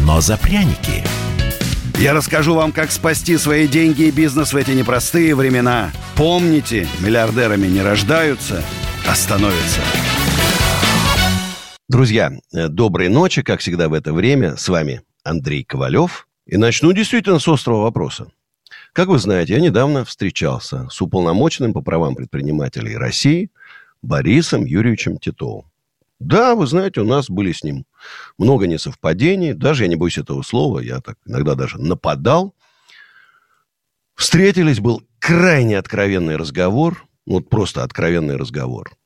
но за пряники. Я расскажу вам, как спасти свои деньги и бизнес в эти непростые времена. Помните, миллиардерами не рождаются, а становятся. Друзья, э, доброй ночи, как всегда в это время. С вами Андрей Ковалев. И начну действительно с острого вопроса. Как вы знаете, я недавно встречался с уполномоченным по правам предпринимателей России Борисом Юрьевичем Титовым. Да, вы знаете, у нас были с ним много несовпадений. Даже я не боюсь этого слова, я так иногда даже нападал. Встретились, был крайне откровенный разговор. Вот просто откровенный разговор.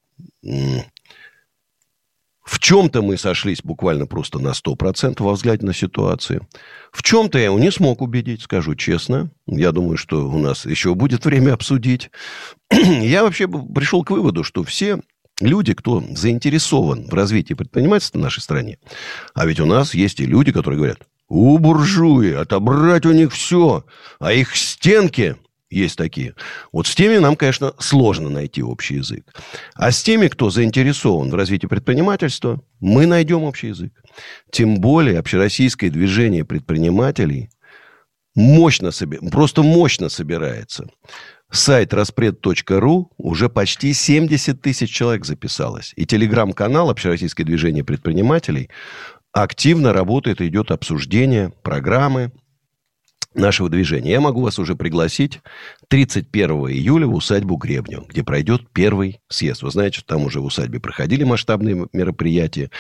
В чем-то мы сошлись буквально просто на 100% во взгляде на ситуацию. В чем-то я его не смог убедить, скажу честно. Я думаю, что у нас еще будет время обсудить. Я вообще пришел к выводу, что все люди, кто заинтересован в развитии предпринимательства в нашей стране, а ведь у нас есть и люди, которые говорят, у буржуи, отобрать у них все, а их стенки есть такие. Вот с теми нам, конечно, сложно найти общий язык. А с теми, кто заинтересован в развитии предпринимательства, мы найдем общий язык. Тем более общероссийское движение предпринимателей мощно, просто мощно собирается. Сайт распред.ру уже почти 70 тысяч человек записалось. И телеграм-канал Общероссийское движение предпринимателей активно работает, идет обсуждение программы нашего движения. Я могу вас уже пригласить 31 июля в усадьбу Гребню, где пройдет первый съезд. Вы знаете, что там уже в усадьбе проходили масштабные мероприятия.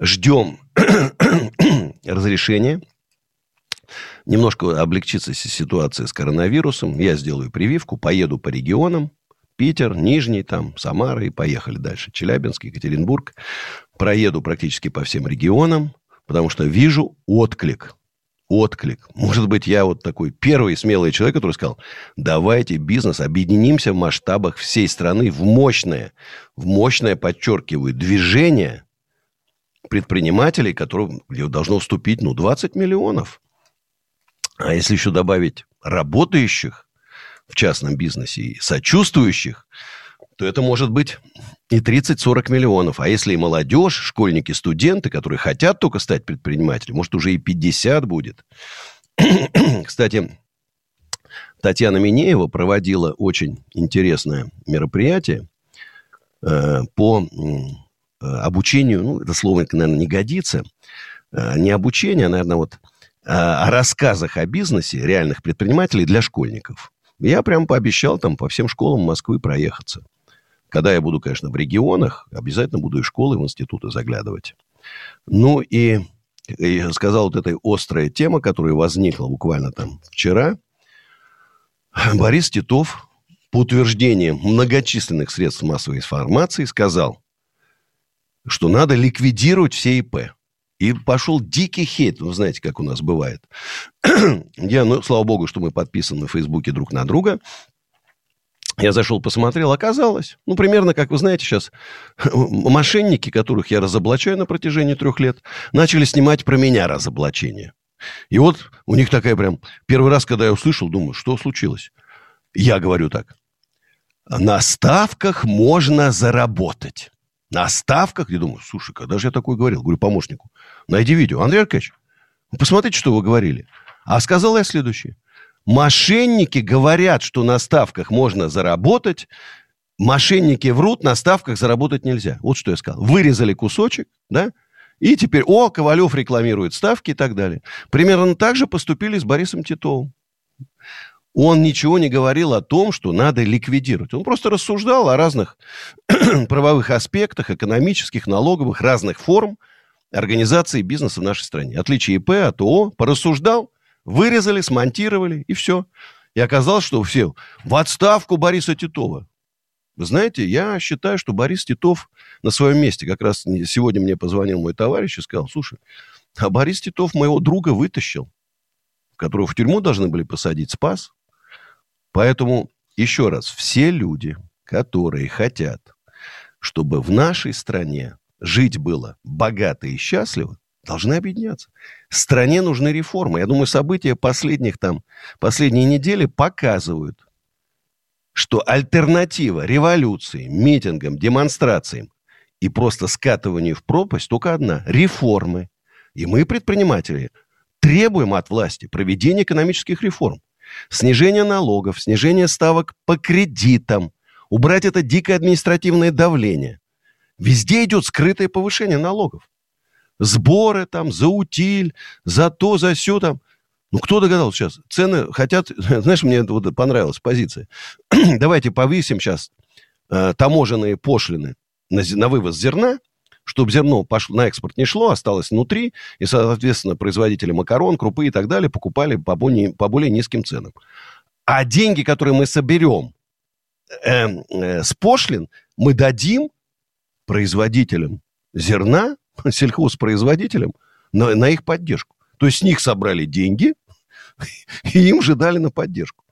Ждем разрешения немножко облегчится си- ситуация с коронавирусом. Я сделаю прививку, поеду по регионам. Питер, Нижний, там, Самара и поехали дальше. Челябинск, Екатеринбург. Проеду практически по всем регионам, потому что вижу отклик. Отклик. Может быть, я вот такой первый смелый человек, который сказал, давайте бизнес, объединимся в масштабах всей страны в мощное, в мощное, подчеркиваю, движение предпринимателей, которым должно вступить, ну, 20 миллионов. А если еще добавить работающих в частном бизнесе и сочувствующих, то это может быть и 30-40 миллионов. А если и молодежь, школьники, студенты, которые хотят только стать предпринимателями, может, уже и 50 будет. Кстати, Татьяна Минеева проводила очень интересное мероприятие э, по э, обучению, ну, это слово, наверное, не годится, э, не обучение, а, наверное, вот о рассказах о бизнесе реальных предпринимателей для школьников. Я прям пообещал там по всем школам Москвы проехаться. Когда я буду, конечно, в регионах, обязательно буду и школы, и в институты заглядывать. Ну и, и сказал, вот эта острая тема, которая возникла буквально там вчера. Борис Титов, по утверждениям многочисленных средств массовой информации, сказал, что надо ликвидировать все ИП. И пошел дикий хейт. Вы знаете, как у нас бывает. Я, ну, слава богу, что мы подписаны в Фейсбуке друг на друга. Я зашел, посмотрел, оказалось, ну, примерно, как вы знаете, сейчас мошенники, которых я разоблачаю на протяжении трех лет, начали снимать про меня разоблачение. И вот у них такая прям... Первый раз, когда я услышал, думаю, что случилось? Я говорю так. На ставках можно заработать. На ставках? Я думаю, слушай, когда же я такое говорил? Говорю помощнику, найди видео. Андрей Аркадьевич, посмотрите, что вы говорили. А сказал я следующее. Мошенники говорят, что на ставках можно заработать. Мошенники врут, на ставках заработать нельзя. Вот что я сказал. Вырезали кусочек, да? И теперь, о, Ковалев рекламирует ставки и так далее. Примерно так же поступили с Борисом Титовым. Он ничего не говорил о том, что надо ликвидировать. Он просто рассуждал о разных правовых аспектах, экономических, налоговых, разных форм организации бизнеса в нашей стране. Отличие ИП от ООО. Порассуждал, вырезали, смонтировали, и все. И оказалось, что все в отставку Бориса Титова. Вы знаете, я считаю, что Борис Титов на своем месте. Как раз сегодня мне позвонил мой товарищ и сказал, слушай, а Борис Титов моего друга вытащил. которого в тюрьму должны были посадить, спас. Поэтому, еще раз, все люди, которые хотят, чтобы в нашей стране жить было богато и счастливо, должны объединяться. Стране нужны реформы. Я думаю, события последних там, последние недели показывают, что альтернатива революции, митингам, демонстрациям и просто скатыванию в пропасть только одна – реформы. И мы, предприниматели, требуем от власти проведения экономических реформ. Снижение налогов, снижение ставок по кредитам, убрать это дикое административное давление. Везде идет скрытое повышение налогов. Сборы там, за утиль, за то, за все там. Ну, кто догадался сейчас? Цены хотят... Знаешь, мне вот понравилась позиция. Давайте повысим сейчас э, таможенные пошлины на, на вывоз зерна, чтобы зерно пошло, на экспорт не шло, осталось внутри, и, соответственно, производители макарон, крупы и так далее покупали по более, по более низким ценам. А деньги, которые мы соберем э, э, с пошлин, мы дадим производителям зерна, сельхозпроизводителям, на, на их поддержку. То есть с них собрали деньги, и им же дали на поддержку.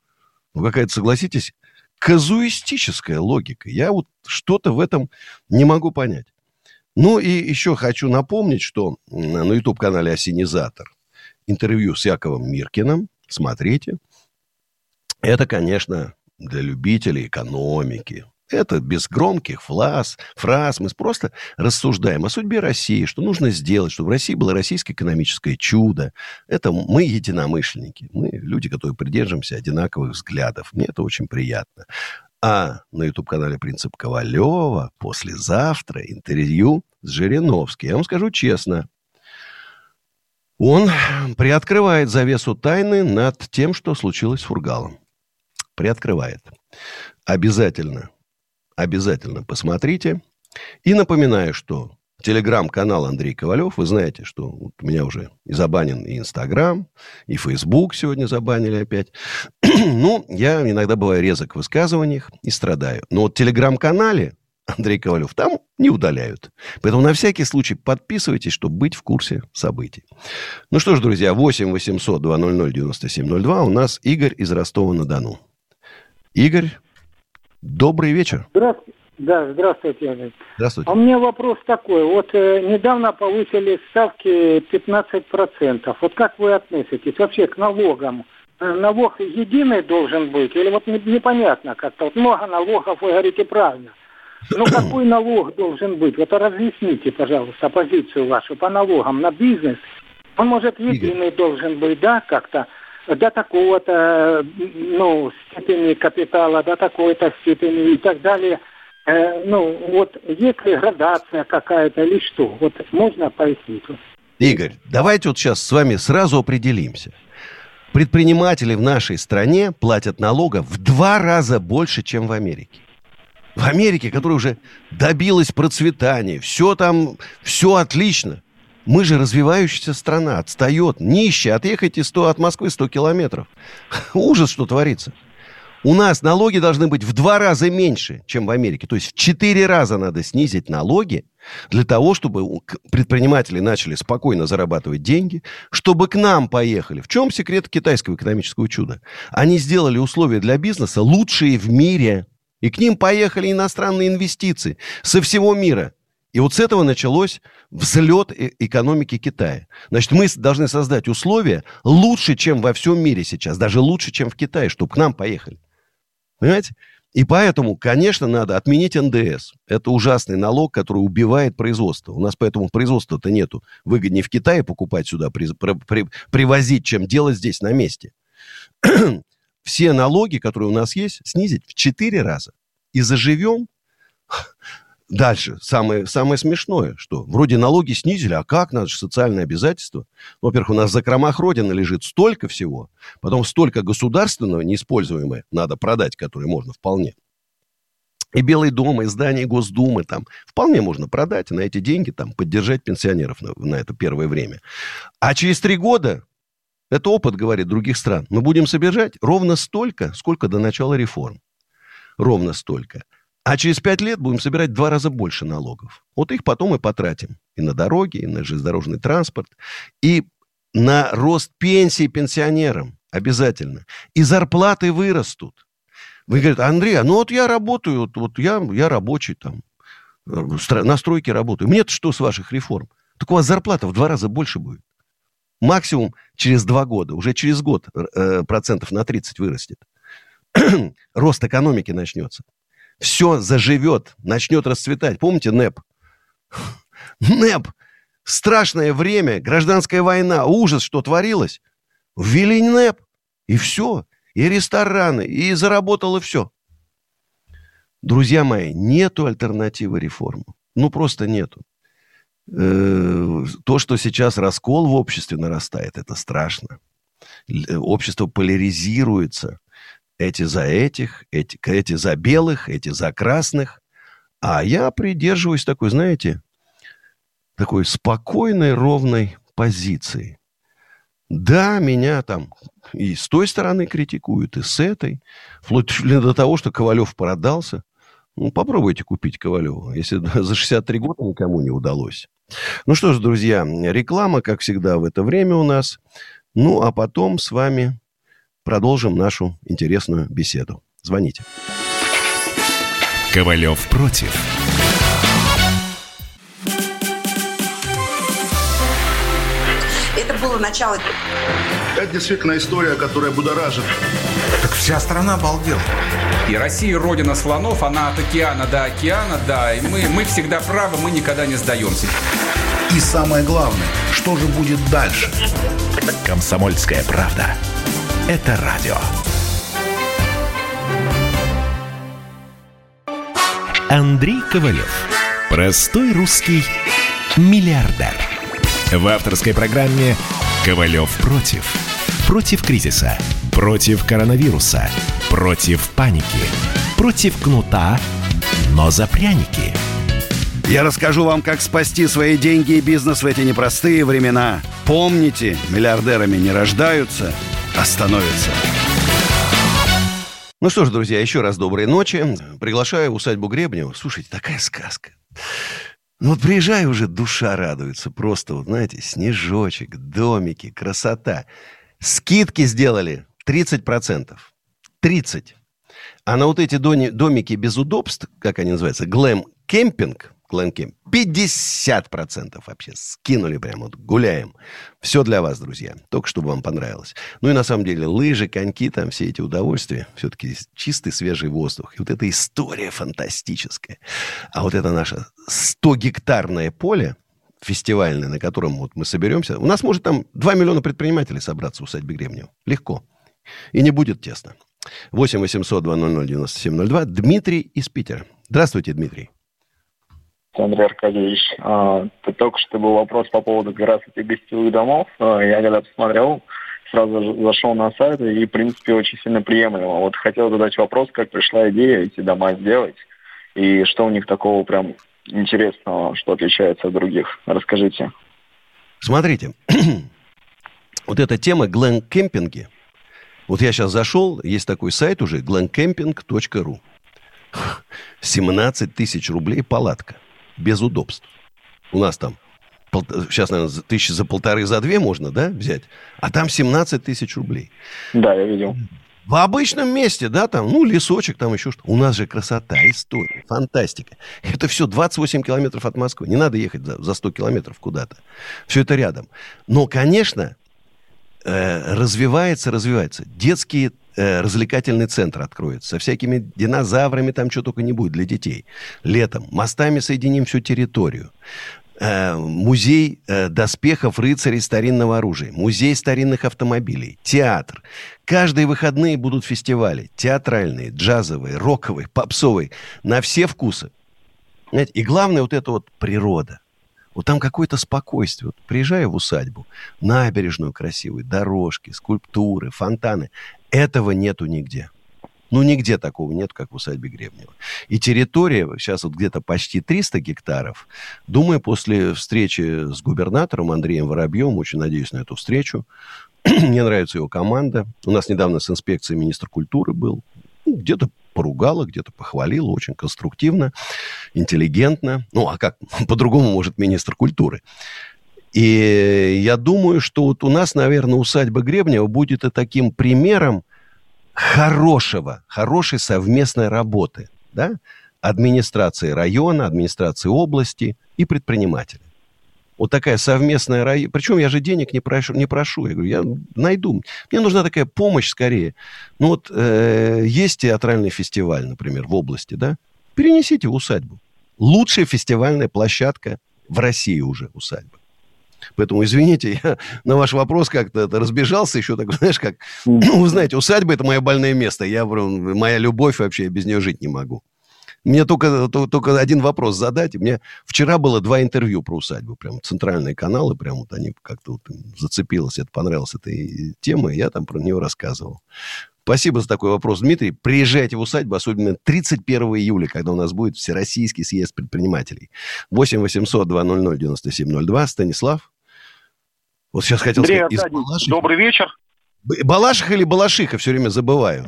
Ну, какая-то, согласитесь, казуистическая логика. Я вот что-то в этом не могу понять. Ну и еще хочу напомнить, что на YouTube-канале «Осенизатор» интервью с Яковом Миркиным, смотрите. Это, конечно, для любителей экономики, это без громких фраз, фраз. Мы просто рассуждаем о судьбе России, что нужно сделать, чтобы в России было российское экономическое чудо. Это мы единомышленники. Мы люди, которые придерживаемся одинаковых взглядов. Мне это очень приятно. А на YouTube-канале «Принцип Ковалева» послезавтра интервью с Жириновским. Я вам скажу честно, он приоткрывает завесу тайны над тем, что случилось с Фургалом. Приоткрывает. Обязательно обязательно посмотрите. И напоминаю, что телеграм-канал Андрей Ковалев, вы знаете, что вот у меня уже и забанен и Инстаграм, и Фейсбук сегодня забанили опять. ну, я иногда бываю резок в высказываниях и страдаю. Но вот в телеграм-канале Андрей Ковалев там не удаляют. Поэтому на всякий случай подписывайтесь, чтобы быть в курсе событий. Ну что ж, друзья, 8 800 200 9702 у нас Игорь из Ростова-на-Дону. Игорь, Добрый вечер. Здравствуйте. Да, здравствуйте. Здравствуйте. А у меня вопрос такой. Вот э, недавно повысили ставки 15%. Вот как вы относитесь вообще к налогам? Э, налог единый должен быть? Или вот непонятно как-то? Вот много налогов, вы говорите правильно. Ну, какой налог должен быть? Вот разъясните, пожалуйста, позицию вашу по налогам на бизнес. Он, может, единый Игорь. должен быть, да, как-то? до такого-то, ну, степени капитала, до такой-то степени и так далее. Э, ну, вот есть ли градация какая-то или что? Вот можно пояснить? Игорь, давайте вот сейчас с вами сразу определимся. Предприниматели в нашей стране платят налогов в два раза больше, чем в Америке. В Америке, которая уже добилась процветания, все там, все отлично. Мы же развивающаяся страна, отстает, нищая, отъехайте 100, от Москвы 100 километров. Ужас, что творится. У нас налоги должны быть в два раза меньше, чем в Америке. То есть в четыре раза надо снизить налоги для того, чтобы предприниматели начали спокойно зарабатывать деньги, чтобы к нам поехали. В чем секрет китайского экономического чуда? Они сделали условия для бизнеса лучшие в мире. И к ним поехали иностранные инвестиции со всего мира. И вот с этого началось взлет экономики Китая. Значит, мы должны создать условия лучше, чем во всем мире сейчас, даже лучше, чем в Китае, чтобы к нам поехали. Понимаете? И поэтому, конечно, надо отменить НДС. Это ужасный налог, который убивает производство. У нас поэтому производства-то нету. Выгоднее в Китае покупать сюда, при, при, привозить, чем делать здесь на месте. Все налоги, которые у нас есть, снизить в 4 раза. И заживем Дальше, самое, самое смешное, что вроде налоги снизили, а как, же социальные обязательства. Ну, во-первых, у нас в закромах Родины лежит столько всего, потом столько государственного неиспользуемое надо продать, которое можно вполне. И Белый дом, и здание Госдумы там вполне можно продать, на эти деньги там поддержать пенсионеров на, на это первое время. А через три года, это опыт, говорит, других стран, мы будем собирать ровно столько, сколько до начала реформ. Ровно столько. А через пять лет будем собирать два раза больше налогов. Вот их потом и потратим. И на дороги, и на железнодорожный транспорт. И на рост пенсии пенсионерам обязательно. И зарплаты вырастут. Вы говорите, Андрей, а ну вот я работаю, вот, вот я, я рабочий там, э, на стройке работаю. Мне-то что с ваших реформ? Так у вас зарплата в два раза больше будет. Максимум через два года, уже через год э, процентов на 30 вырастет. Рост экономики начнется. Все заживет, начнет расцветать. Помните НЭП? НЭП. Страшное время, гражданская война, ужас, что творилось. Ввели НЭП, и все. И рестораны, и заработало все. Друзья мои, нету альтернативы реформу. Ну, просто нету. Э, то, что сейчас раскол в обществе нарастает, это страшно. Общество поляризируется. Эти за этих, эти, эти за белых, эти за красных. А я придерживаюсь такой, знаете, такой спокойной, ровной позиции. Да, меня там и с той стороны критикуют, и с этой. Вплоть до того, что Ковалев продался. Ну, попробуйте купить Ковалева, если за 63 года никому не удалось. Ну что ж, друзья, реклама, как всегда, в это время у нас. Ну, а потом с вами продолжим нашу интересную беседу. Звоните. Ковалев против. Это было начало. Это действительно история, которая будоражит. Вся страна обалдела. И Россия родина слонов, она от океана до океана, да. И мы, мы всегда правы, мы никогда не сдаемся. И самое главное, что же будет дальше? Комсомольская правда. Это радио. Андрей Ковалев. Простой русский миллиардер. В авторской программе «Ковалев против». Против кризиса. Против коронавируса. Против паники. Против кнута, но за пряники. Я расскажу вам, как спасти свои деньги и бизнес в эти непростые времена. Помните, миллиардерами не рождаются, а становятся. Ну что ж, друзья, еще раз доброй ночи. Приглашаю в усадьбу Гребнева. Слушайте, такая сказка. Ну вот приезжай уже, душа радуется. Просто, вот знаете, снежочек, домики, красота. Скидки сделали 30%. 30. А на вот эти домики без удобств, как они называются, глэм-кемпинг, глэм-кемп, 50% вообще скинули прямо, вот гуляем. Все для вас, друзья, только чтобы вам понравилось. Ну и на самом деле лыжи, коньки, там все эти удовольствия, все-таки чистый свежий воздух. И вот эта история фантастическая. А вот это наше 100-гектарное поле, фестивальный, на котором вот мы соберемся, у нас может там 2 миллиона предпринимателей собраться в усадьбе Гребнева. Легко. И не будет тесно. 8 800 200 9702. Дмитрий из Питера. Здравствуйте, Дмитрий. Андрей Аркадьевич, а, только что был вопрос по поводу как раз этих гостевых домов. А, я когда посмотрел, сразу зашел на сайт и, в принципе, очень сильно приемлемо. Вот хотел задать вопрос, как пришла идея эти дома сделать, и что у них такого прям интересного, что отличается от других. Расскажите. Смотрите, вот эта тема глэн-кемпинги, вот я сейчас зашел, есть такой сайт уже, glencamping.ru. 17 тысяч рублей палатка, без удобств. У нас там сейчас, наверное, тысячи за полторы, за две можно, да, взять? А там 17 тысяч рублей. Да, я видел. В обычном месте, да, там, ну, лесочек, там еще что. У нас же красота, история, фантастика. Это все 28 километров от Москвы. Не надо ехать за, за 100 километров куда-то. Все это рядом. Но, конечно, э, развивается, развивается. Детский э, развлекательный центр откроется. Со всякими динозаврами там что только не будет для детей. Летом. Мостами соединим всю территорию. Э, музей э, доспехов рыцарей старинного оружия, музей старинных автомобилей, театр. Каждые выходные будут фестивали. Театральные, джазовые, роковые, попсовые. На все вкусы. Знаете, и главное вот это вот природа. Вот там какое-то спокойствие. Вот приезжаю в усадьбу, набережную красивую, дорожки, скульптуры, фонтаны. Этого нету нигде. Ну, нигде такого нет, как в усадьбе Гребнева. И территория, сейчас вот где-то почти 300 гектаров. Думаю, после встречи с губернатором Андреем Воробьевым, очень надеюсь на эту встречу, мне нравится его команда. У нас недавно с инспекцией министр культуры был. Ну, где-то поругала, где-то похвалила, очень конструктивно, интеллигентно. Ну, а как по-другому может министр культуры? И я думаю, что вот у нас, наверное, усадьба Гребнева будет и таким примером хорошего, хорошей совместной работы, да, администрации района, администрации области и предпринимателей. Вот такая совместная. Причем я же денег не прошу, не прошу. Я говорю, я найду. Мне нужна такая помощь скорее. Ну вот э, есть театральный фестиваль, например, в области, да? Перенесите в усадьбу. Лучшая фестивальная площадка в России уже усадьба. Поэтому, извините, я на ваш вопрос как-то разбежался еще так, знаешь, как... Ну, вы знаете, усадьба – это мое больное место. Я, моя любовь вообще, я без нее жить не могу. Мне только, только один вопрос задать. Мне вчера было два интервью про усадьбу. Прям центральные каналы, прям вот они как-то вот зацепилось, это понравилась эта тема, и я там про нее рассказывал. Спасибо за такой вопрос, Дмитрий. Приезжайте в усадьбу, особенно 31 июля, когда у нас будет Всероссийский съезд предпринимателей. 8 800 200 9702. Станислав? Вот сейчас хотел Андрей сказать, Аркадьевич, добрый вечер. Балашиха или Балашиха, все время забываю.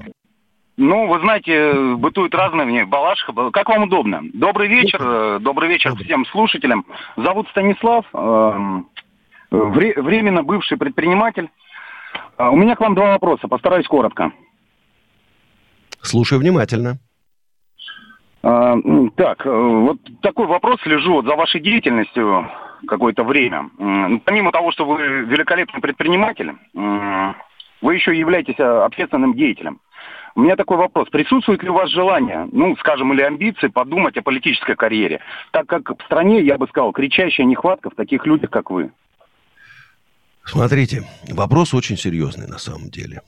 Ну, вы знаете, бытуют разные мне. Балашиха, как вам удобно. Добрый вечер, э, добрый вечер всем слушателям. Зовут Станислав, эм, временно бывший предприниматель. Э, у меня к вам два вопроса, постараюсь коротко. Слушаю внимательно. Э, так, вот такой вопрос, слежу вот за вашей деятельностью какое-то время. Помимо того, что вы великолепный предприниматель, вы еще являетесь общественным деятелем. У меня такой вопрос. Присутствует ли у вас желание, ну, скажем, или амбиции подумать о политической карьере? Так как в стране, я бы сказал, кричащая нехватка в таких людях, как вы. Смотрите, вопрос очень серьезный на самом деле.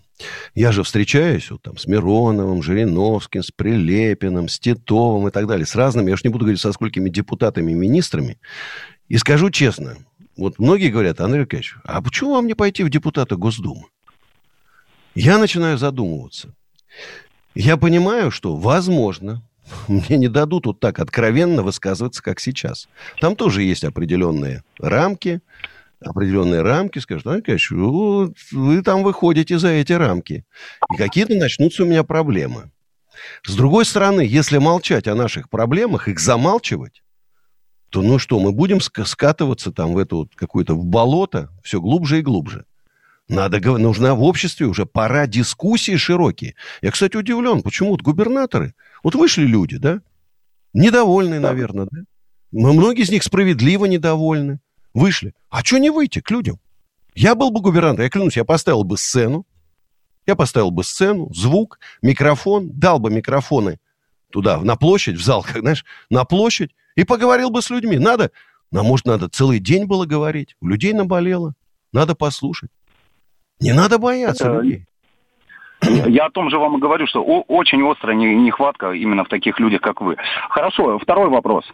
Я же встречаюсь вот, там, с Мироновым, Жириновским, с Прилепиным, с Титовым и так далее, с разными, я уж не буду говорить, со сколькими депутатами и министрами. И скажу честно, вот многие говорят, Андрей Аркадьевич, а почему вам не пойти в депутаты Госдумы? Я начинаю задумываться. Я понимаю, что, возможно, мне не дадут вот так откровенно высказываться, как сейчас. Там тоже есть определенные рамки, определенные рамки, скажут, ну, конечно, вы там выходите за эти рамки. И какие-то начнутся у меня проблемы. С другой стороны, если молчать о наших проблемах, их замалчивать, то ну что, мы будем скатываться там в это вот какое-то в болото все глубже и глубже. Надо, нужна в обществе уже пора дискуссии широкие. Я, кстати, удивлен, почему вот губернаторы, вот вышли люди, да, недовольны, наверное, да? Многие из них справедливо недовольны. Вышли. А что не выйти к людям? Я был бы губернатором, я клянусь, я поставил бы сцену, я поставил бы сцену, звук, микрофон, дал бы микрофоны туда, на площадь, в зал, как, знаешь, на площадь, и поговорил бы с людьми. Надо, а может, надо целый день было говорить. У людей наболело. Надо послушать. Не надо бояться Это... людей. Я о том же вам и говорю, что очень острая нехватка именно в таких людях, как вы. Хорошо, второй вопрос.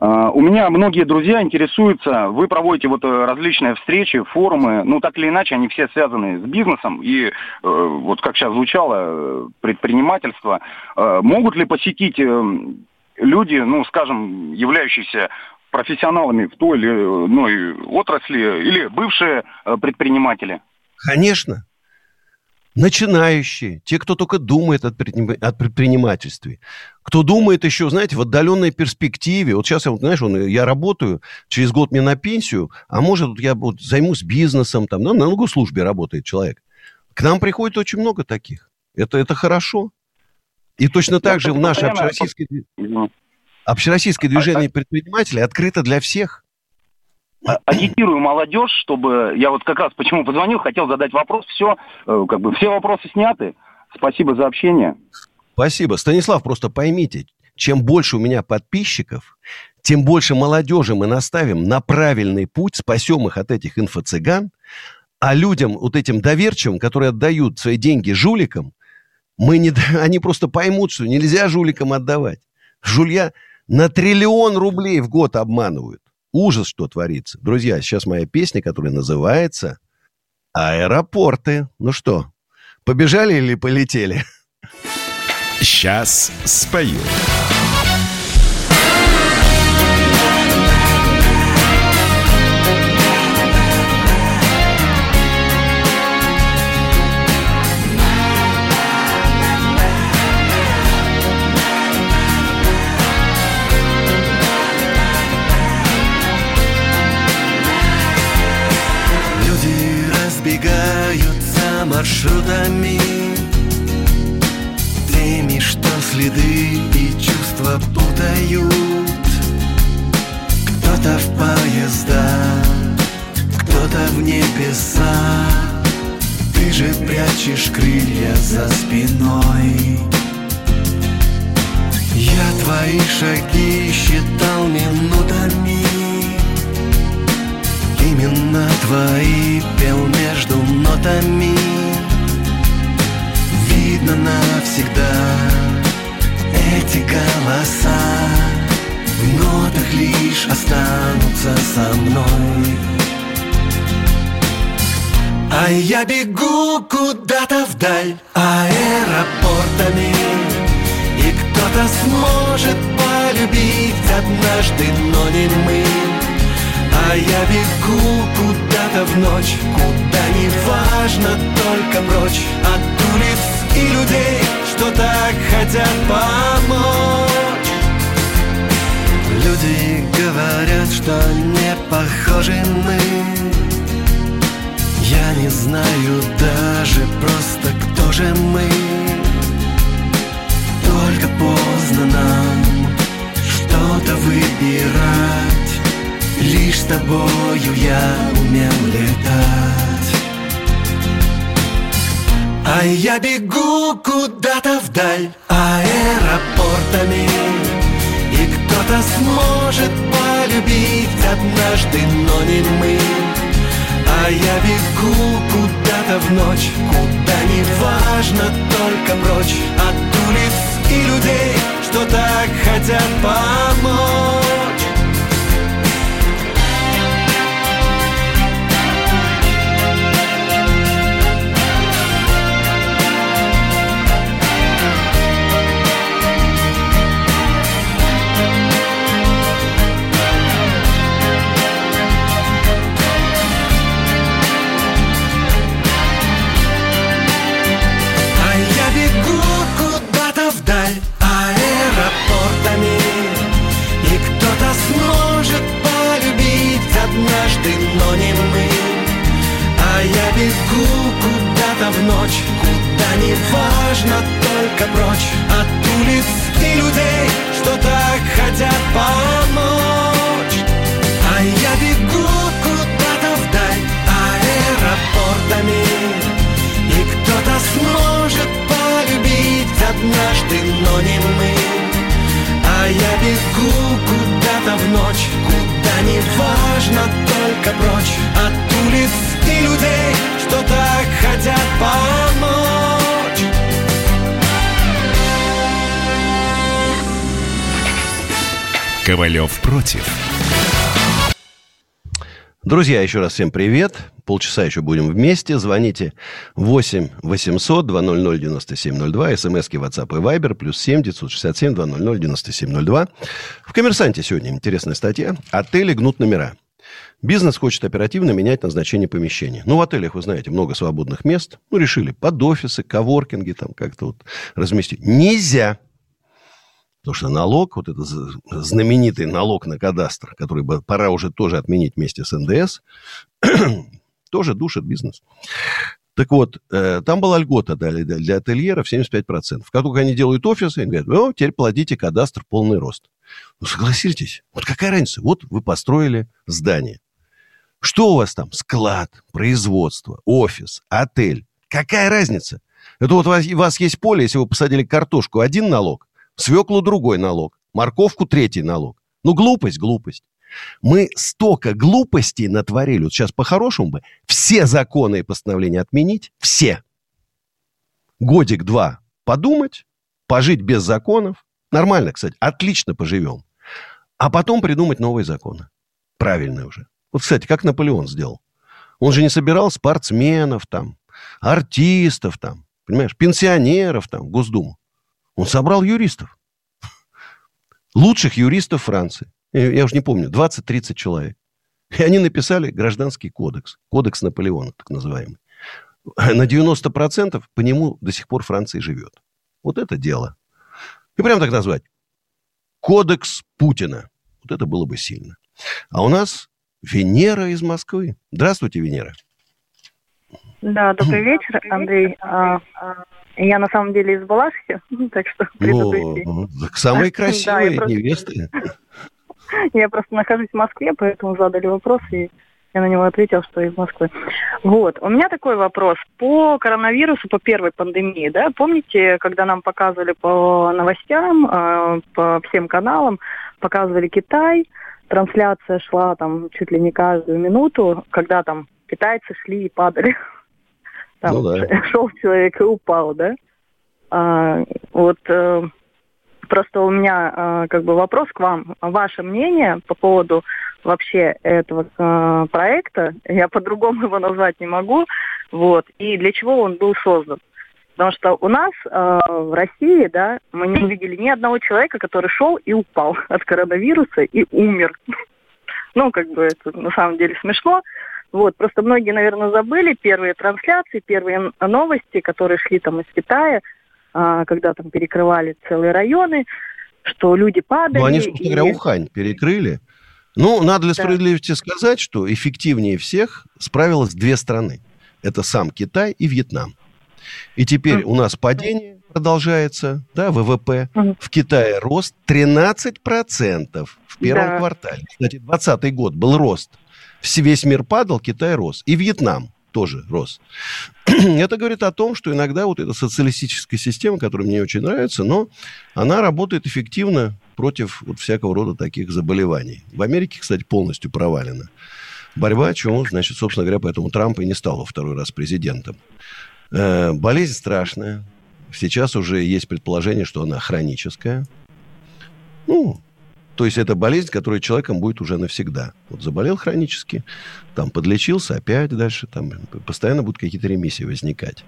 А, у меня многие друзья интересуются, вы проводите вот э, различные встречи, форумы, ну так или иначе они все связаны с бизнесом и э, вот как сейчас звучало, э, предпринимательство. Могут ли посетить люди, ну скажем, являющиеся профессионалами в той или иной отрасли или бывшие предприниматели? Конечно. Начинающие, те, кто только думает о предпринимательстве, кто думает еще, знаете, в отдаленной перспективе. Вот сейчас, я, вот, знаешь, он, я работаю, через год мне на пенсию, а может, я вот займусь бизнесом, там, ну, на службе работает человек. К нам приходит очень много таких. Это, это хорошо. И точно так же в наше общероссийское, общероссийское движение предпринимателей открыто для всех. А, агитирую молодежь, чтобы я вот как раз почему позвонил, хотел задать вопрос, все, э, как бы все вопросы сняты. Спасибо за общение. Спасибо. Станислав, просто поймите, чем больше у меня подписчиков, тем больше молодежи мы наставим на правильный путь, спасем их от этих инфо-цыган, а людям, вот этим доверчивым, которые отдают свои деньги жуликам, мы не, они просто поймут, что нельзя жуликам отдавать. Жулья на триллион рублей в год обманывают. Ужас, что творится. Друзья, сейчас моя песня, которая называется «Аэропорты». Ну что, побежали или полетели? Сейчас спою. Маршрутами Теми, что следы и чувства путают. Кто-то в поезда, кто-то в небеса. Ты же прячешь крылья за спиной. Я твои шаги считал минутами. Именно твои пел между нотами Видно навсегда. Эти голоса В нотах лишь останутся со мной. А я бегу куда-то вдаль аэропортами И кто-то сможет полюбить однажды, но не мы. А я бегу куда-то в ночь Куда не важно, только прочь От улиц и людей, что так хотят помочь. Люди говорят, что не похожи мы. Я не знаю даже просто, кто же мы. Только поздно нам что-то выбирать. Лишь с тобою я умел летать А я бегу куда-то вдаль аэропортами. И кто-то сможет полюбить однажды, но не мы. А я бегу куда-то в ночь Куда не важно, только прочь. От улиц и людей, что так хотят помочь важно, только прочь От улиц и людей, что так хотят помочь. А я бегу куда-то вдаль аэропортами И кто-то сможет полюбить однажды, но не мы. А я бегу куда-то в ночь, куда не важно, только прочь От улиц и людей, что так хотят помочь Ковалев против. Друзья, еще раз всем привет. Полчаса еще будем вместе. Звоните 8 800 200 9702. СМСки WhatsApp и Viber. Плюс 7 967 200 9702. В «Коммерсанте» сегодня интересная статья. Отели гнут номера. Бизнес хочет оперативно менять назначение помещения. Ну, в отелях, вы знаете, много свободных мест. Ну, решили под офисы, коворкинги там как-то вот разместить. Нельзя. Потому что налог, вот этот знаменитый налог на кадастр, который бы пора уже тоже отменить вместе с НДС, тоже душит бизнес. Так вот, э, там была льгота для, для ательеров 75%. Как только они делают офисы, они говорят, о, теперь платите кадастр полный рост. Ну, согласитесь, вот какая разница? Вот вы построили здание. Что у вас там? Склад, производство, офис, отель. Какая разница? Это вот у вас, у вас есть поле, если вы посадили картошку, один налог, свеклу другой налог, морковку третий налог. Ну, глупость, глупость. Мы столько глупостей натворили. Вот сейчас по-хорошему бы все законы и постановления отменить. Все. Годик-два подумать, пожить без законов. Нормально, кстати. Отлично поживем. А потом придумать новые законы. Правильные уже. Вот, кстати, как Наполеон сделал. Он же не собирал спортсменов там, артистов там, понимаешь, пенсионеров там, Госдуму. Он собрал юристов. Лучших юристов Франции. Я, я уже не помню, 20-30 человек. И они написали гражданский кодекс. Кодекс Наполеона, так называемый. На 90% по нему до сих пор Франция живет. Вот это дело. И прям так назвать. Кодекс Путина. Вот это было бы сильно. А у нас Венера из Москвы. Здравствуйте, Венера. Да, добрый вечер, Андрей. Я на самом деле из Балашихи, так что предыдущий. О, так самые красивые Да, невесты. Я просто нахожусь в Москве, поэтому задали вопрос, и я на него ответил, что из Москвы. Вот. У меня такой вопрос. По коронавирусу, по первой пандемии, да, помните, когда нам показывали по новостям, э, по всем каналам, показывали Китай, трансляция шла там чуть ли не каждую минуту, когда там китайцы шли и падали. Там Ну да. шел человек и упал, да? А, вот э, просто у меня э, как бы вопрос к вам. Ваше мнение по поводу вообще этого э, проекта, я по-другому его назвать не могу, вот, и для чего он был создан. Потому что у нас э, в России, да, мы не увидели ни одного человека, который шел и упал от коронавируса и умер. Ну, как бы это на самом деле смешно. Вот, просто многие, наверное, забыли первые трансляции, первые новости, которые шли там из Китая, а, когда там перекрывали целые районы, что люди падали. Ну, они, собственно и- говоря, Ухань перекрыли. Ну, надо для Да. справедливости сказать, что эффективнее всех справилось две страны. Это сам Китай и Вьетнам. И теперь у нас падение продолжается, да, ВВП. В Китае рост 13% в первом Да. квартале. Кстати, 2020 год был рост. Весь мир падал, Китай рос. И Вьетнам тоже рос. Это говорит о том, что иногда вот эта социалистическая система, которая мне очень нравится, но она работает эффективно против вот всякого рода таких заболеваний. В Америке, кстати, полностью провалена борьба, чему, значит, собственно говоря, поэтому Трамп и не стал во второй раз президентом. Э, болезнь страшная. Сейчас уже есть предположение, что она хроническая. Ну, то есть это болезнь, которая человеком будет уже навсегда. Вот заболел хронически, там подлечился, опять дальше, там постоянно будут какие-то ремиссии возникать.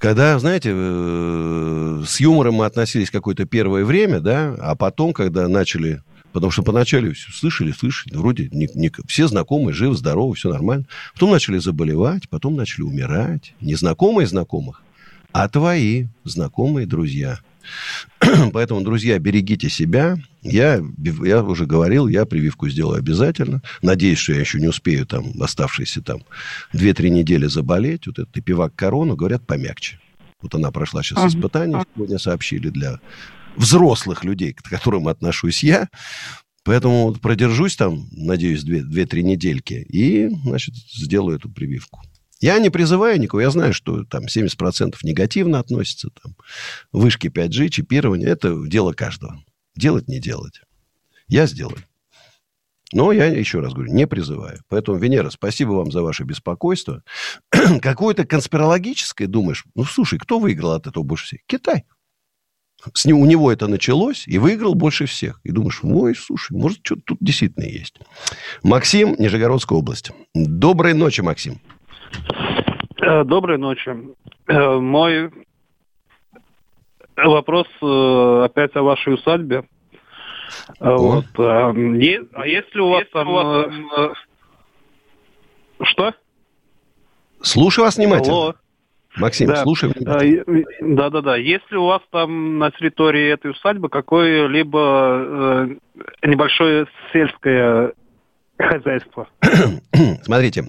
Когда, знаете, э, с юмором мы относились какое-то первое время, да, а потом, когда начали... Потому что поначалу все слышали, слышали, вроде не- не- все знакомые, живы, здоровы, все нормально. Потом начали заболевать, потом начали умирать. Не знакомые знакомых, а твои знакомые друзья. Поэтому, друзья, берегите себя. Я, я уже говорил, я прививку сделаю обязательно. Надеюсь, что я еще не успею там оставшиеся там 2-3 недели заболеть. Вот этот пивак корону, говорят, помягче. Вот она прошла сейчас испытание, сегодня сообщили для взрослых людей, к которым отношусь я. Поэтому вот продержусь там, надеюсь, 2-3 недельки и, значит, сделаю эту прививку. Я не призываю никого, я знаю, что там 70% негативно относятся, там, вышки 5G, чипирование, это дело каждого. Делать, не делать. Я сделаю. Но я еще раз говорю, не призываю. Поэтому, Венера, спасибо вам за ваше беспокойство. Какое-то конспирологическое, думаешь, ну, слушай, кто выиграл от этого больше всех? Китай. С ним, у него это началось, и выиграл больше всех. И думаешь, ой, слушай, может, что-то тут действительно есть. Максим, Нижегородская область. Доброй ночи, Максим. Э, Доброй ночи. Э, Мой вопрос э, опять о вашей усадьбе. Вот. А если у вас там... Что? Слушаю вас внимательно. Алло. Максим, Да. слушай Да-да-да. Есть ли у вас там на территории этой усадьбы какое-либо э, небольшое сельское хозяйство? Смотрите,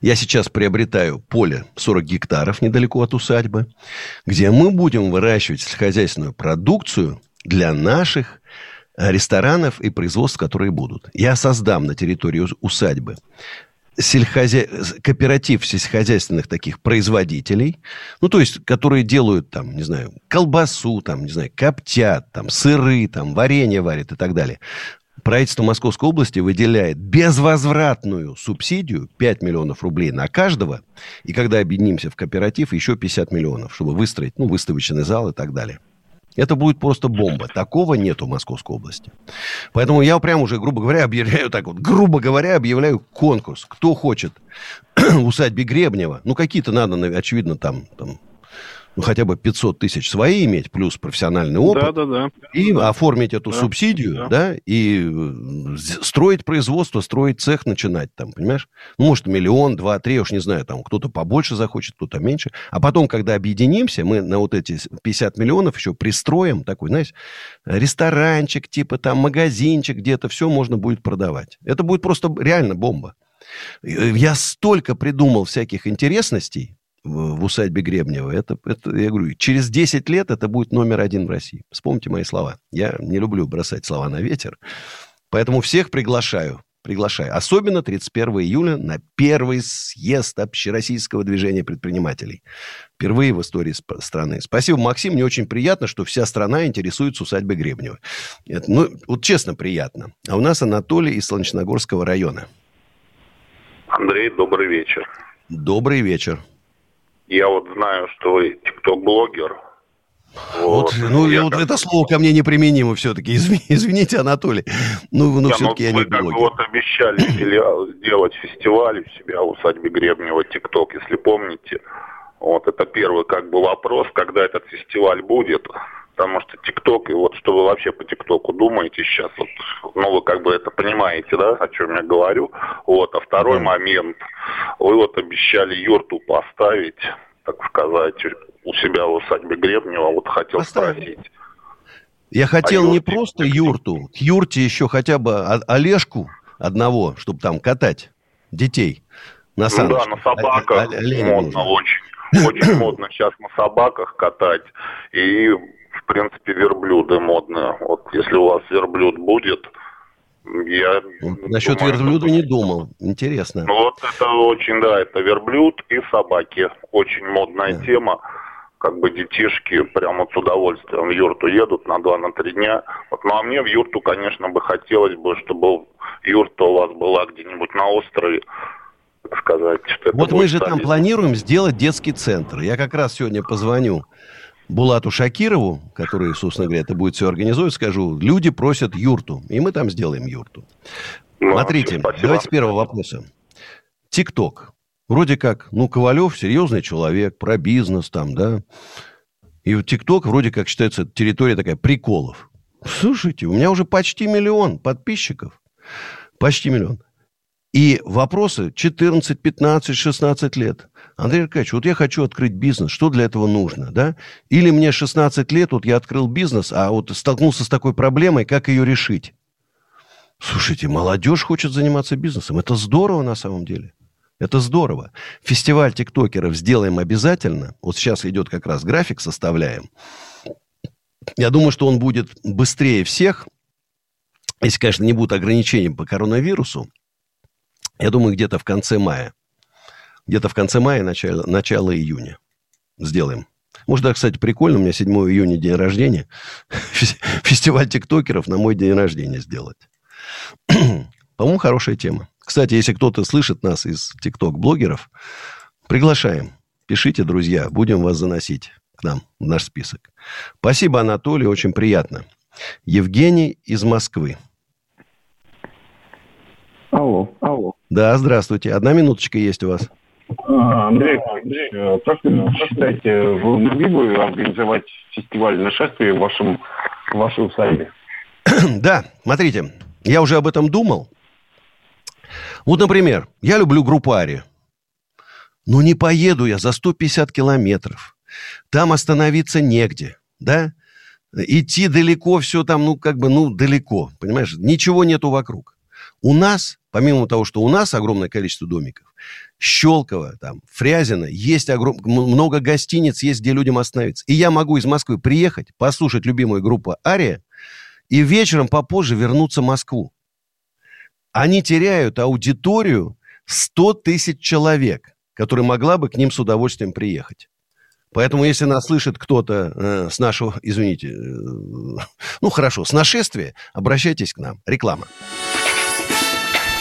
я сейчас приобретаю поле 40 гектаров недалеко от усадьбы, где мы будем выращивать сельскохозяйственную продукцию для наших э, ресторанов и производств, которые будут. Я создам на территории ус- усадьбы сельхозя... кооператив сельскохозяйственных таких производителей, ну, то есть, которые делают, там, не знаю, колбасу, там, не знаю, коптят, там, сыры, там, варенье варят и так далее. Правительство Московской области выделяет безвозвратную субсидию 5 миллионов рублей на каждого, и когда объединимся в кооператив, еще 50 миллионов, чтобы выстроить, ну, выставочный зал и так далее. Это будет просто бомба. Такого нету в Московской области. Поэтому я прям уже, грубо говоря, объявляю так вот, грубо говоря, объявляю конкурс. Кто хочет усадьбе Гребнева, ну, какие-то надо, очевидно, там, там ну, хотя бы 500 тысяч свои иметь, плюс профессиональный опыт. Да-да-да. И оформить эту Да, субсидию, да. да, и э, строить производство, строить цех начинать там, понимаешь? Ну, может, миллион, два, три, я уж не знаю, там кто-то побольше захочет, кто-то меньше. А потом, когда объединимся, мы на вот эти с- 50 миллионов еще пристроим такой, знаешь, ресторанчик, типа там магазинчик где-то, все можно будет продавать. Это будет просто реально бомба. Я столько придумал всяких интересностей в, усадьбе Гребнева. Это, это, я говорю, через 10 лет это будет номер один в России. Вспомните мои слова. Я не люблю бросать слова на ветер. Поэтому всех приглашаю приглашаю. Особенно 31 июля на первый съезд общероссийского движения предпринимателей. Впервые в истории страны. Спасибо, Максим. Мне очень приятно, что вся страна интересуется усадьбой Гребнева. Это, ну, вот честно приятно. А у нас Анатолий из Солнечногорского района. Андрей, добрый вечер. Добрый вечер. Я вот знаю, что вы тикток-блогер. Вот, вот ну, я вот как... это слово ко мне неприменимо все-таки. Извини, извините, Анатолий. Ну, ну все-таки я не как блогер. вот обещали сделать фестиваль у себя в усадьбе Гребнева ТикТок, если помните. Вот это первый как бы вопрос, когда этот фестиваль будет. Потому что ТикТок, и вот что вы вообще по ТикТоку думаете сейчас, вот, ну вы как бы это понимаете, да, о чем я говорю. Вот, а второй mm. момент, вы вот обещали юрту поставить, так сказать, у себя в усадьбе Гребнева, вот хотел Поставили. спросить. Я хотел а не юрте... просто юрту, к юрте еще хотя бы Олежку одного, чтобы там катать детей на саночках. Ну да, на собаках а, а, модно очень. Очень модно сейчас на собаках катать. И, в принципе, верблюды модные. Вот если у вас верблюд будет, я Насчет думаю, верблюда не думал. Интересно. Ну вот это очень, да, это верблюд и собаки. Очень модная да. тема как бы детишки прямо с удовольствием в юрту едут на два, на три дня. Вот, ну а мне в юрту, конечно, бы хотелось бы, чтобы юрта у вас была где-нибудь на острове, так сказать. Вот мы же там планируем сделать детский центр. Я как раз сегодня позвоню Булату Шакирову, который, собственно говоря, это будет все организовывать, скажу, люди просят юрту, и мы там сделаем юрту. Ну, Смотрите, спасибо. давайте с первого вопроса. ТикТок. Вроде как, ну, Ковалев серьезный человек, про бизнес там, да. И ТикТок вроде как считается территория такая приколов. Слушайте, у меня уже почти миллион подписчиков. Почти миллион. И вопросы 14, 15, 16 лет. Андрей Аркадьевич, вот я хочу открыть бизнес, что для этого нужно, да? Или мне 16 лет, вот я открыл бизнес, а вот столкнулся с такой проблемой, как ее решить? Слушайте, молодежь хочет заниматься бизнесом. Это здорово на самом деле. Это здорово. Фестиваль тиктокеров сделаем обязательно. Вот сейчас идет как раз график, составляем. Я думаю, что он будет быстрее всех, если, конечно, не будут ограничений по коронавирусу. Я думаю, где-то в конце мая. Где-то в конце мая, начало, начало июня. Сделаем. Может, да, кстати, прикольно, у меня 7 июня день рождения. Фестиваль тиктокеров на мой день рождения сделать. По-моему, хорошая тема. Кстати, если кто-то слышит нас из тикток-блогеров, приглашаем. Пишите, друзья, будем вас заносить к нам в наш список. Спасибо, Анатолий, очень приятно. Евгений из Москвы. Алло, алло. Да, здравствуйте. Одна минуточка есть у вас. А, Андрей, Андрей, э, как вы считаете, вы могли бы организовать фестиваль нашествия в вашем в вашей усадьбе? Да, смотрите, я уже об этом думал. Вот, например, я люблю группу Ари. Но не поеду я за 150 километров. Там остановиться негде, да? Идти далеко, все там, ну, как бы, ну, далеко, понимаешь? Ничего нету вокруг. У нас, помимо того, что у нас огромное количество домиков, Щелково, там, Фрязино, есть огром... много гостиниц, есть где людям остановиться. И я могу из Москвы приехать, послушать любимую группу Ария, и вечером попозже вернуться в Москву они теряют аудиторию 100 тысяч человек, которая могла бы к ним с удовольствием приехать. Поэтому, если нас слышит кто-то э, с нашего, извините, э, ну хорошо, с нашествия, обращайтесь к нам. Реклама.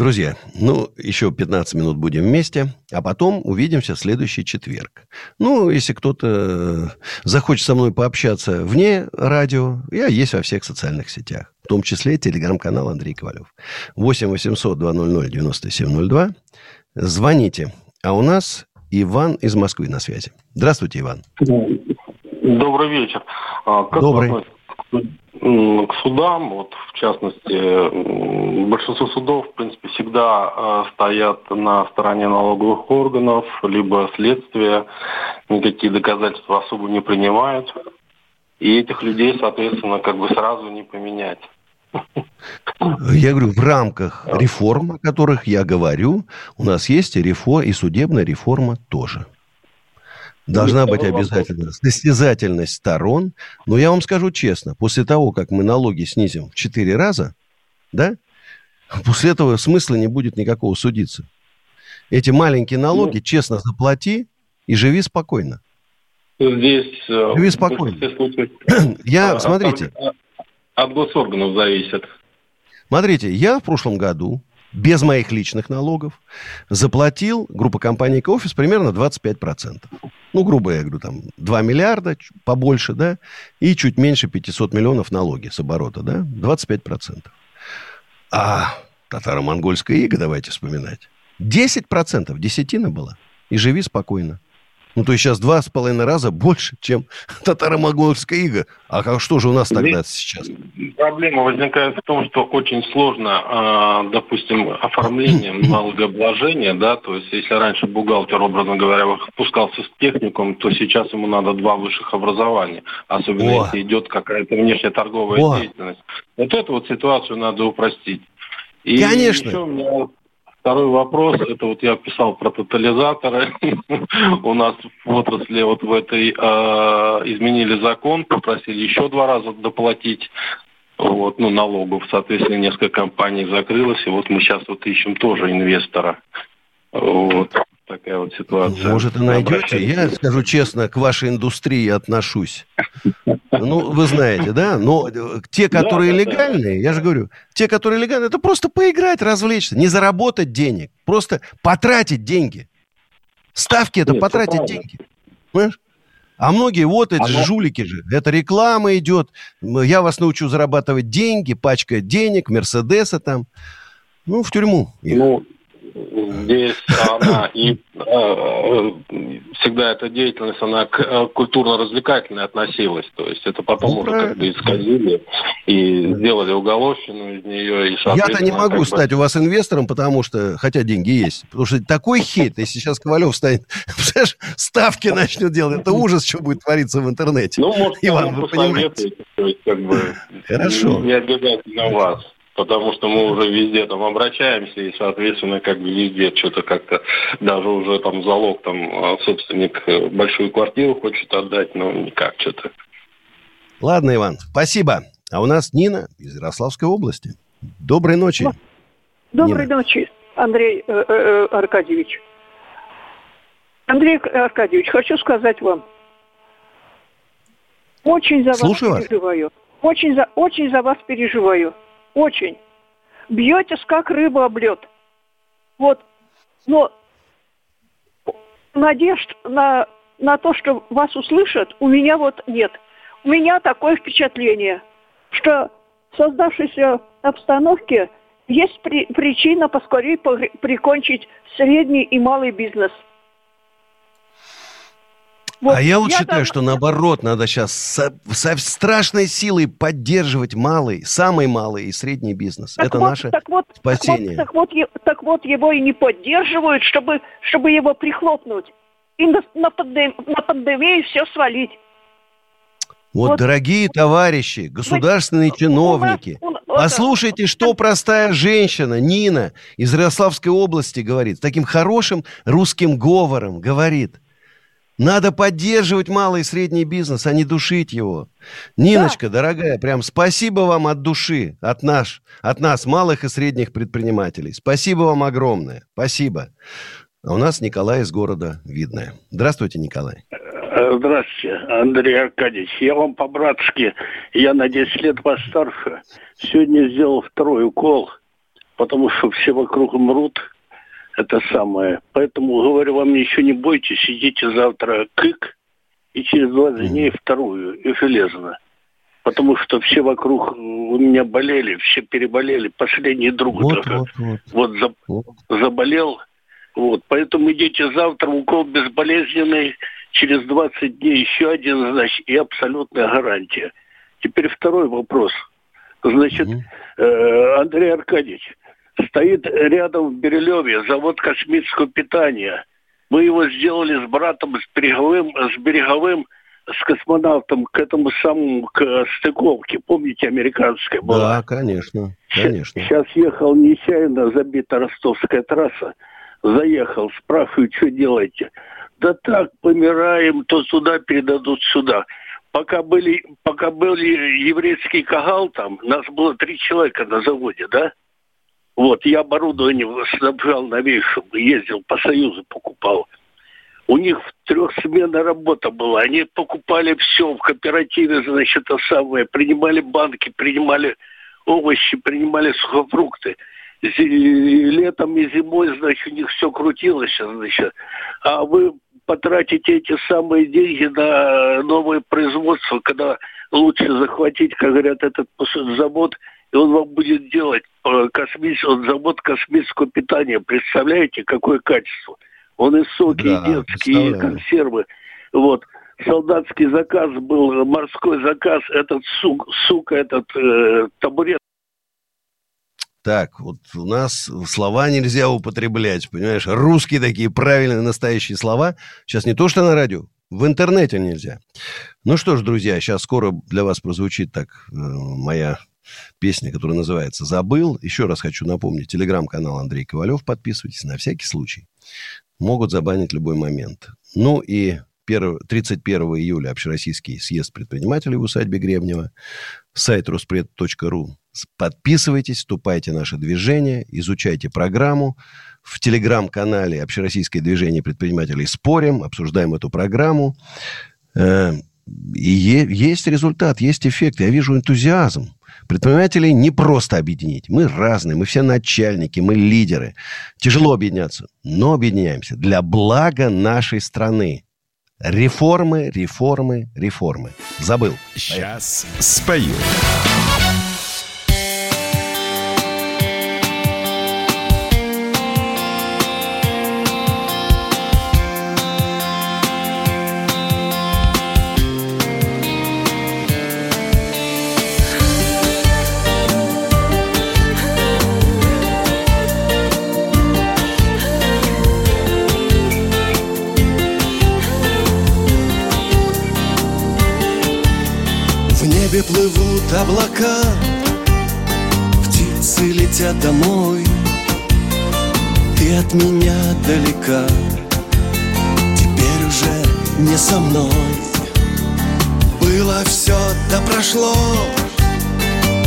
Друзья, ну, еще 15 минут будем вместе, а потом увидимся в следующий четверг. Ну, если кто-то захочет со мной пообщаться вне радио, я есть во всех социальных сетях, в том числе телеграм-канал Андрей Ковалев. 8 800 200 9702. Звоните. А у нас Иван из Москвы на связи. Здравствуйте, Иван. Добрый вечер. А, Как Добрый. вы к судам, вот в частности, большинство судов, в принципе, всегда э, стоят на стороне налоговых органов, либо следствия, никакие доказательства особо не принимают. И этих людей, соответственно, как бы сразу не поменять. Я говорю, в рамках реформ, о которых я говорю, у нас есть и реформа, и судебная реформа тоже. Должна быть обязательно состязательность сторон. Но я вам скажу честно, после того, как мы налоги снизим в 4 раза, да, после этого смысла не будет никакого судиться. Эти маленькие налоги честно заплати и живи спокойно. Здесь э, Живи спокойно. случаев, Я, э, смотрите, от- от госорганов зависит. Смотрите, я в прошлом году без моих личных налогов заплатил группа компаний «Экоофис» примерно 25%. Ну, грубо я говорю, там 2 миллиарда, побольше, да, и чуть меньше 500 миллионов налоги с оборота, да, 25%. А татаро-монгольская ига, давайте вспоминать, 10%, десятина была, и живи спокойно. Ну, то есть сейчас два с половиной раза больше, чем татаро-монгольская ига. А как, что же у нас тогда сейчас? Проблема возникает в том, что очень сложно, а, допустим, оформлением налогообложения, да, то есть если раньше бухгалтер, образно говоря, спускался с техникум, то сейчас ему надо два высших образования, особенно О. если идет какая-то внешняя торговая О. деятельность. Вот эту вот ситуацию надо упростить. И Конечно. еще у меня Второй вопрос, это вот я писал про тотализаторы. У нас в отрасли вот в этой э, изменили закон, попросили еще два раза доплатить вот, ну, налогов. Соответственно, несколько компаний закрылось, и вот мы сейчас вот ищем тоже инвестора. Вот такая вот ситуация. Может, и найдете. Я, скажу честно, к вашей индустрии отношусь. Ну, вы знаете, да? Но э, те, которые Да, да, да. легальные, я же говорю, те, которые легальные, это просто поиграть, развлечься, не заработать денег, просто потратить деньги. Ставки это Нет, потратить деньги. Понимаешь? А многие, вот эти Оно- жулики же, это реклама идет, я вас научу зарабатывать деньги, пачка денег, Мерседеса там. Ну, в тюрьму. их. Ну, здесь она и э, всегда эта деятельность, она к э, культурно-развлекательной относилась. То есть это потом Ну, уже как бы исказили и сделали уголовщину из нее. И, Я-то не могу как бы- стать у вас инвестором, потому что, хотя деньги есть, потому что такой хейт, если сейчас Ковалев станет, ставки начнет делать, это ужас, что будет твориться в интернете. Ну, может, Иван, вы понимаете. есть, как бы, Хорошо. не обязательно вас. Потому что мы уже везде там обращаемся, и, соответственно, как бы везде что-то как-то, даже уже там залог, там, а, собственник э, большую квартиру хочет отдать, но никак что-то. Ладно, Иван, спасибо. А у нас Нина из Ярославской области. Доброй ночи. Доброй Нина. ночи, Андрей э, э, Аркадьевич. Андрей Аркадьевич, хочу сказать вам, очень за Слушаю вас вас. переживаю. Очень за, очень за вас переживаю. Очень. Бьетесь, как рыба об лед. Вот. Но надежд на, на то, что вас услышат, у меня вот нет. У меня такое впечатление, что в создавшейся обстановке есть при- причина поскорее прикончить средний и малый бизнес. Вот а я вот я считаю, там- что наоборот, надо сейчас со, со страшной силой поддерживать малый, самый малый и средний бизнес. Так Это вот, наше так вот, спасение. Так вот, так вот, так вот его и не поддерживают, чтобы, чтобы его прихлопнуть. и на, на, пандем, на пандемию все свалить. Вот, вот, дорогие товарищи, государственные чиновники, у нас, у, послушайте, что простая женщина Нина из Ярославской области говорит, с таким хорошим русским говором говорит. Надо поддерживать малый и средний бизнес, а не душить его. Ниночка, да. дорогая, прям спасибо вам от души, от, наш, от нас, малых и средних предпринимателей. Спасибо вам огромное. Спасибо. А у нас Николай из города Видное. Здравствуйте, Николай. Э, здравствуйте, Андрей Аркадьевич. Я вам по-братски, я на 10 лет постарше. Сегодня сделал второй укол, потому что все вокруг мрут. Это самое. Поэтому говорю вам, еще не бойтесь, идите завтра кык, и через 20 дней вторую, и железно. Потому что все вокруг у меня болели, все переболели. Последний друг вот, вот, вот. вот, за, вот. заболел. Вот, поэтому идите завтра, укол безболезненный через 20 дней еще один, значит, и абсолютная гарантия. Теперь второй вопрос. Значит, э, Андрей Аркадьевич, стоит рядом в Берилеве завод космического питания. Мы его сделали с братом, с береговым, с береговым, с космонавтом к этому самому, к стыковке. Помните, американская была? Да, конечно, конечно. Сейчас ехал нечаянно, забита ростовская трасса. Заехал, спрашиваю, что делаете? Да так, помираем, то сюда передадут сюда. Пока были, пока были еврейский кагал там, нас было три человека на заводе, да? Вот, я оборудование снабжал новейшим, ездил по Союзу, покупал. У них трехсменная работа была. Они покупали все в кооперативе, значит, это самое. Принимали банки, принимали овощи, принимали сухофрукты. Летом и зимой, значит, у них все крутилось, значит. А вы потратите эти самые деньги на новое производство, когда лучше захватить, как говорят, этот завод, и он вам будет делать э, космический, завод космического питания. Представляете, какое качество? Он и соки, да, и детские, и консервы. Вот. Солдатский заказ был, морской заказ, этот сук, сука, этот э, табурет так, вот у нас слова нельзя употреблять, понимаешь? Русские такие правильные, настоящие слова. Сейчас не то, что на радио, в интернете нельзя. Ну что ж, друзья, сейчас скоро для вас прозвучит так э, моя песня, которая называется «Забыл». Еще раз хочу напомнить, телеграм-канал Андрей Ковалев, подписывайтесь на всякий случай. Могут забанить любой момент. Ну и 31 июля Общероссийский съезд предпринимателей в усадьбе Гребнева. Сайт ruspred.ru Подписывайтесь, вступайте в наше движение, изучайте программу. В телеграм-канале Общероссийское движение предпринимателей спорим, обсуждаем эту программу. И есть результат, есть эффект. Я вижу энтузиазм. Предпринимателей не просто объединить. Мы разные, мы все начальники, мы лидеры. Тяжело объединяться, но объединяемся для блага нашей страны. Реформы, реформы, реформы. Забыл. Сейчас спою. Небе плывут облака. Птицы летят домой. Ты от меня далека. Теперь уже не со мной. Было все, да прошло.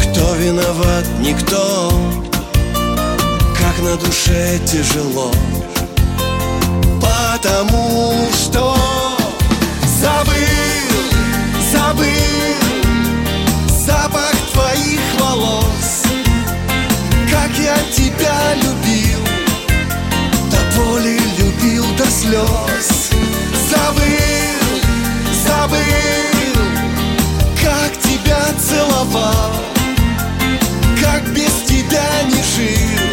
Кто виноват, никто. Как на душе тяжело. Потому что забыл, забыл твоих волос. Как я тебя любил До боли любил до слез. Забыл, забыл Как тебя целовал. Как без тебя не жил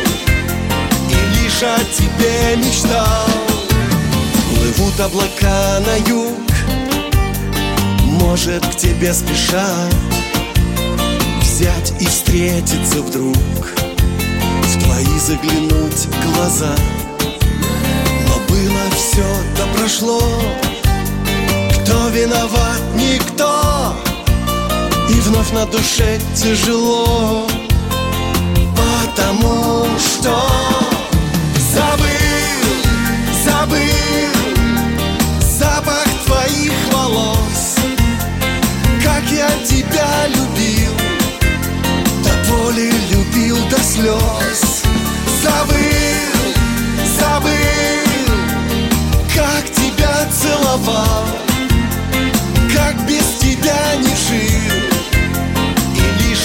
И лишь о тебе мечтал. Плывут облака на юг Может к тебе спешат взять и встретиться вдруг. В твои заглянуть глаза. Но было все добро прошло. Кто виноват? Никто. И вновь на душе тяжело. Потому что Забыл,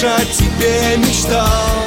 о тебе мечтал